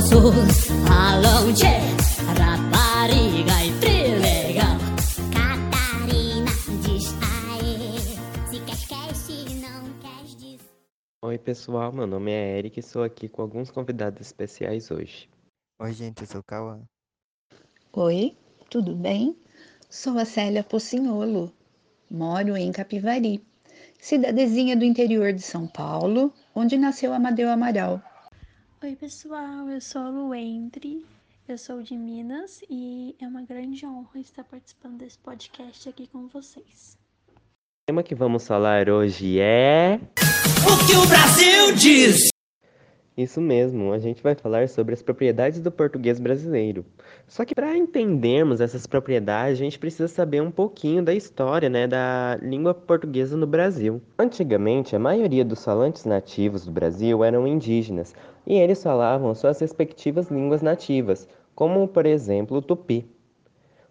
gostoso. Alô, tchê, rapariga e trilegal. Catarina diz aê. Se quer esquece, não quer diz. Oi, pessoal, meu nome é Eric e estou aqui com alguns convidados especiais hoje. Oi, gente, eu sou o Cauã. Oi, tudo bem? Sou a Célia Pocinholo. Moro em Capivari, cidadezinha do interior de São Paulo, onde nasceu Amadeu Amaral. Oi, pessoal, eu sou a Luendre, eu sou de Minas e é uma grande honra estar participando desse podcast aqui com vocês. O tema que vamos falar hoje é. O que o Brasil diz? Isso mesmo, a gente vai falar sobre as propriedades do português brasileiro. Só que para entendermos essas propriedades, a gente precisa saber um pouquinho da história, né, da língua portuguesa no Brasil. Antigamente, a maioria dos falantes nativos do Brasil eram indígenas, e eles falavam suas respectivas línguas nativas, como por exemplo o tupi.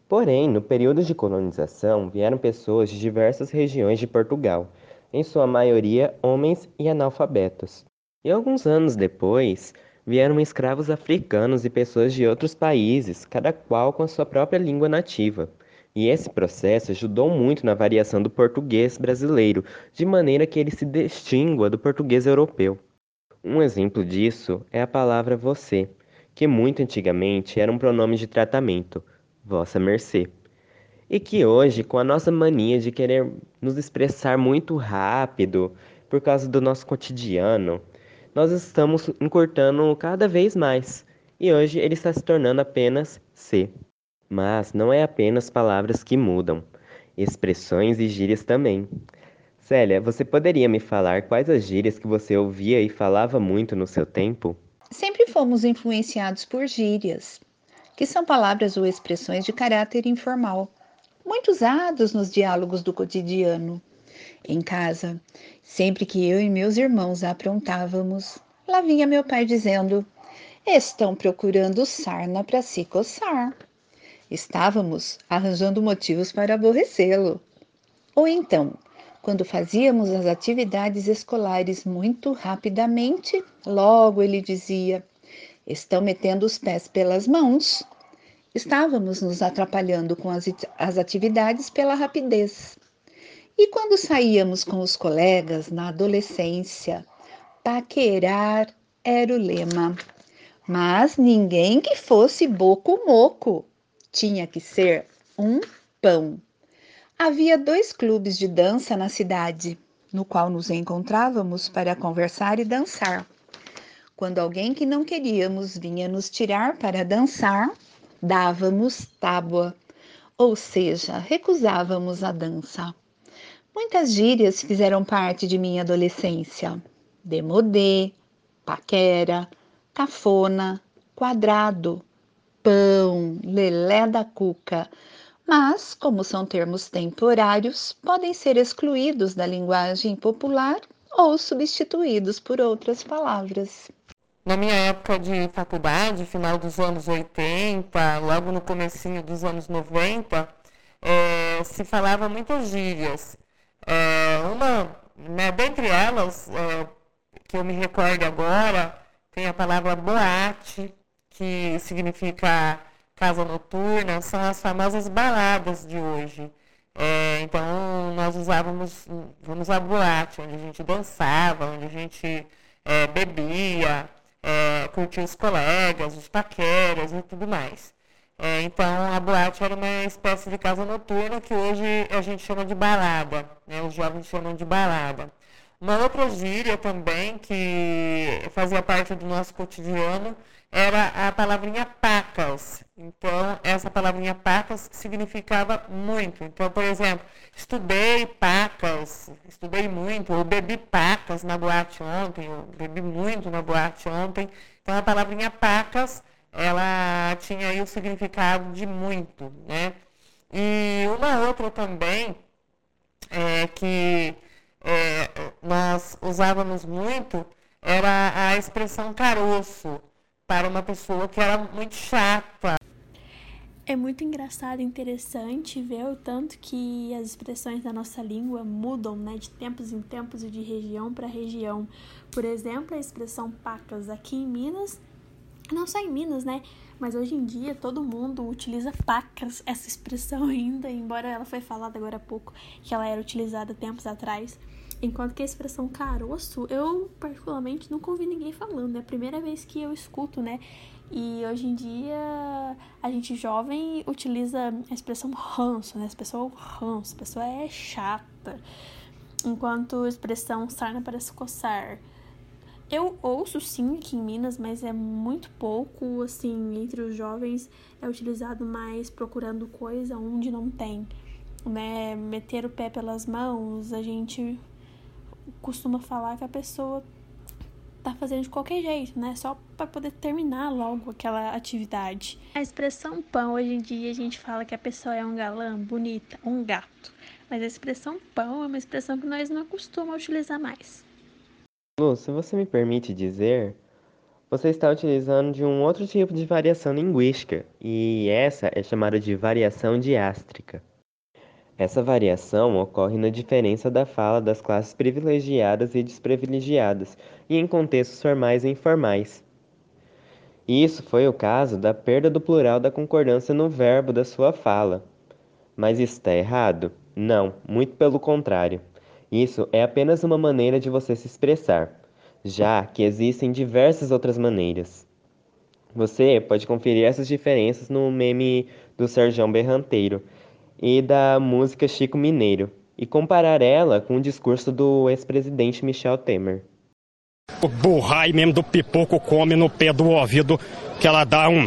Porém, no período de colonização, vieram pessoas de diversas regiões de Portugal, em sua maioria homens e analfabetos. E alguns anos depois, vieram escravos africanos e pessoas de outros países, cada qual com a sua própria língua nativa. E esse processo ajudou muito na variação do português brasileiro, de maneira que ele se distingua do português europeu. Um exemplo disso é a palavra você, que muito antigamente era um pronome de tratamento, vossa mercê. E que hoje, com a nossa mania de querer nos expressar muito rápido, por causa do nosso cotidiano, nós estamos encurtando cada vez mais. E hoje ele está se tornando apenas C. Mas não é apenas palavras que mudam, expressões e gírias também. Célia, você poderia me falar quais as gírias que você ouvia e falava muito no seu tempo? Sempre fomos influenciados por gírias, que são palavras ou expressões de caráter informal, muito usados nos diálogos do cotidiano. Em casa, sempre que eu e meus irmãos aprontávamos, lá vinha meu pai dizendo: Estão procurando sarna para se coçar. Estávamos arranjando motivos para aborrecê-lo. Ou então, quando fazíamos as atividades escolares muito rapidamente, logo ele dizia: Estão metendo os pés pelas mãos. Estávamos nos atrapalhando com as, as atividades pela rapidez. E quando saíamos com os colegas na adolescência, paquerar era o lema. Mas ninguém que fosse boco-moco. Tinha que ser um pão. Havia dois clubes de dança na cidade, no qual nos encontrávamos para conversar e dançar. Quando alguém que não queríamos vinha nos tirar para dançar, dávamos tábua, ou seja, recusávamos a dança. Muitas gírias fizeram parte de minha adolescência. Demodê, paquera, cafona, quadrado, pão, lelé da cuca. Mas, como são termos temporários, podem ser excluídos da linguagem popular ou substituídos por outras palavras. Na minha época de faculdade, final dos anos 80, logo no comecinho dos anos 90, é, se falava muitas gírias. É, uma, né, dentre elas, é, que eu me recordo agora, tem a palavra boate, que significa casa noturna, são as famosas baladas de hoje. É, então, nós usávamos, vamos à boate, onde a gente dançava, onde a gente é, bebia, é, curtir os colegas, os paqueras e tudo mais. É, então, a boate era uma espécie de casa noturna que hoje a gente chama de balada, né? os jovens chamam de balada. Uma outra gíria também que fazia parte do nosso cotidiano era a palavrinha pacas. Então, essa palavrinha pacas significava muito. Então, por exemplo, estudei pacas, estudei muito, ou bebi pacas na boate ontem, eu bebi muito na boate ontem. Então, a palavrinha pacas, ela tinha aí o significado de muito, né? E uma outra também, é, que é, nós usávamos muito, era a expressão caroço para uma pessoa que era muito chata. É muito engraçado e interessante ver o tanto que as expressões da nossa língua mudam né, de tempos em tempos e de região para região. Por exemplo, a expressão pacas aqui em Minas Não só em Minas, né? Mas hoje em dia todo mundo utiliza pacas, essa expressão ainda, embora ela foi falada agora há pouco, que ela era utilizada tempos atrás. Enquanto que a expressão caroço, eu particularmente nunca ouvi ninguém falando. É a primeira vez que eu escuto, né? E hoje em dia a gente jovem utiliza a expressão ranço, né? A pessoa ranço, a pessoa é chata. Enquanto a expressão sarna para se coçar. Eu ouço sim aqui em Minas, mas é muito pouco, assim, entre os jovens é utilizado mais procurando coisa onde não tem, né? Meter o pé pelas mãos, a gente costuma falar que a pessoa tá fazendo de qualquer jeito, né? Só para poder terminar logo aquela atividade. A expressão pão, hoje em dia, a gente fala que a pessoa é um galã, bonita, um gato. Mas a expressão pão é uma expressão que nós não costumamos utilizar mais. Lu, se você me permite dizer, você está utilizando de um outro tipo de variação linguística, e essa é chamada de variação diástrica. Essa variação ocorre na diferença da fala das classes privilegiadas e desprivilegiadas, e em contextos formais e informais. Isso foi o caso da perda do plural da concordância no verbo da sua fala. Mas está errado? Não, muito pelo contrário. Isso é apenas uma maneira de você se expressar, já que existem diversas outras maneiras. Você pode conferir essas diferenças no meme do Serjão Berranteiro e da música Chico Mineiro e comparar ela com o discurso do ex-presidente Michel Temer. O burrai mesmo do pipoco come no pé do ouvido que ela dá um.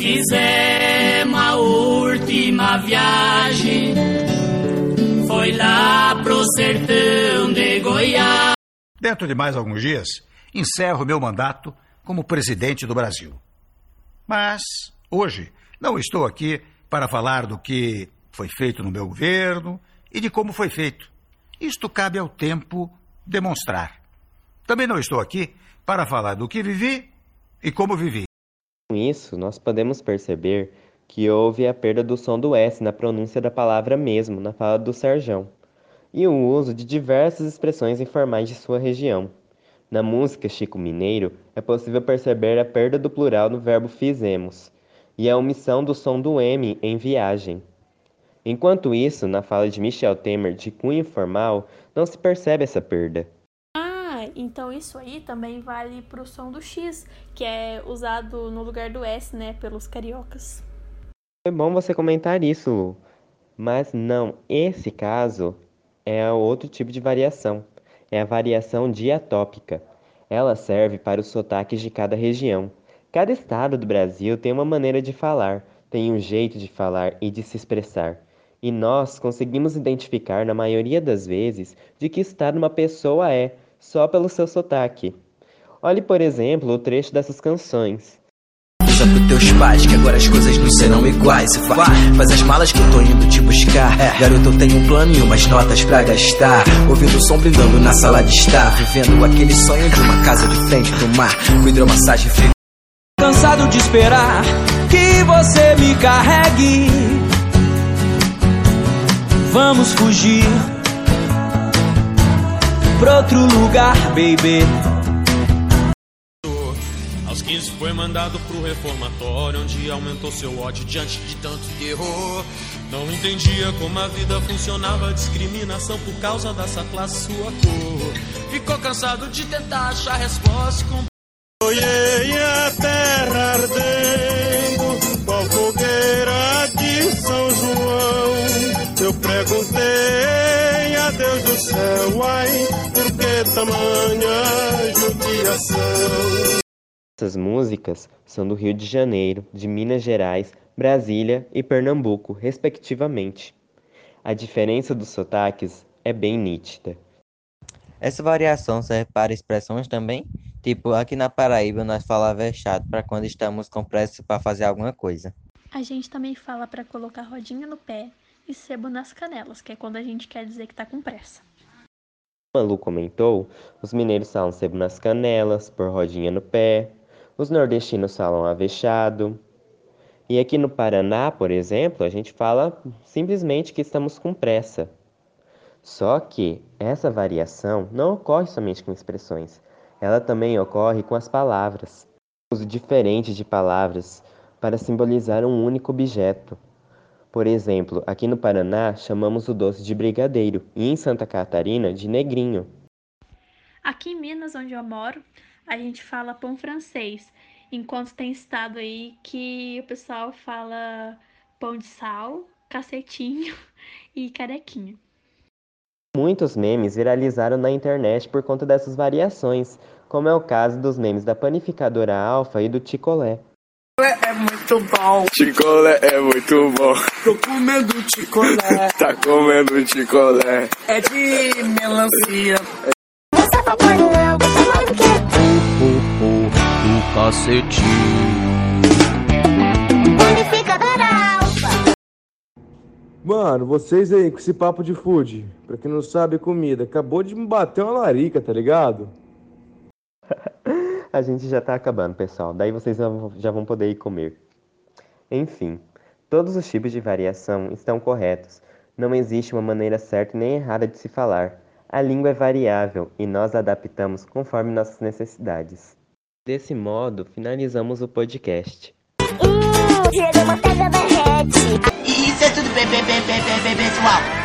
Fizemos a última viagem. Foi lá pro sertão de Goiás. Dentro de mais alguns dias, encerro meu mandato como presidente do Brasil. Mas, hoje, não estou aqui para falar do que foi feito no meu governo e de como foi feito. Isto cabe ao tempo demonstrar. Também não estou aqui para falar do que vivi e como vivi. Com isso, nós podemos perceber que houve a perda do som do S na pronúncia da palavra mesmo, na fala do Serjão, e o uso de diversas expressões informais de sua região. Na música Chico Mineiro, é possível perceber a perda do plural no verbo fizemos, e a omissão do som do M em viagem. Enquanto isso, na fala de Michel Temer de cunho formal, não se percebe essa perda. Ah, então isso aí também vale para o som do X, que é usado no lugar do S, né, pelos cariocas. Foi bom você comentar isso, Lu. Mas não, esse caso é outro tipo de variação. É a variação diatópica. Ela serve para os sotaques de cada região. Cada estado do Brasil tem uma maneira de falar, tem um jeito de falar e de se expressar. E nós conseguimos identificar, na maioria das vezes, de que estado uma pessoa é, só pelo seu sotaque. Olhe, por exemplo, o trecho dessas canções. Avisa pros teus pais que agora as coisas não serão iguais. Se faz, faz as malas que eu tô indo te buscar. Garoto, eu tenho um plano e umas notas pra gastar. Ouvindo o som brilhando na sala de estar. Vivendo aquele sonho de uma casa de frente pro mar. Com hidromassagem frio. Cansado de esperar que você me carregue. Vamos fugir pra outro lugar, baby. Aos 15 foi mandado pro reformatório, onde aumentou seu ódio diante de tanto terror. Não entendia como a vida funcionava, discriminação por causa dessa classe, sua cor. Ficou cansado de tentar achar resposta com Olhei a terra ardendo, qual fogueira de São João. Eu perguntei a Deus do céu, ai, por que tamanha judiação? Essas músicas são do Rio de Janeiro, de Minas Gerais, Brasília e Pernambuco, respectivamente. A diferença dos sotaques é bem nítida. Essa variação serve para expressões também? Tipo, aqui na Paraíba nós falamos é chato para quando estamos com pressa para fazer alguma coisa. A gente também fala para colocar rodinha no pé e sebo nas canelas, que é quando a gente quer dizer que tá com pressa. Como a Lu comentou, os mineiros falam sebo nas canelas, por rodinha no pé. Os nordestinos falam avexado. E aqui no Paraná, por exemplo, a gente fala simplesmente que estamos com pressa. Só que essa variação não ocorre somente com expressões. Ela também ocorre com as palavras. Uso diferente de palavras para simbolizar um único objeto. Por exemplo, aqui no Paraná chamamos o doce de brigadeiro e em Santa Catarina de negrinho. Aqui em Minas, onde eu moro, a gente fala pão francês, enquanto tem estado aí que o pessoal fala pão de sal, cacetinho e carequinha. Muitos memes viralizaram na internet por conta dessas variações, como é o caso dos memes da panificadora Alfa e do Ticolé. É muito bom. Chicolé é muito bom. Tô comendo chicolé. Tá comendo chicolé. É de melancia. Panificadora alfa. Mano, vocês aí com esse papo de food, pra quem não sabe, comida, acabou de me bater uma larica, tá ligado? A gente já tá acabando, pessoal. Daí vocês já vão poder ir comer. Enfim, todos os tipos de variação estão corretos. Não existe uma maneira certa nem errada de se falar. A língua é variável e nós adaptamos conforme nossas necessidades. Desse modo, finalizamos o podcast. Hum, manteiga. Isso é tudo pessoal.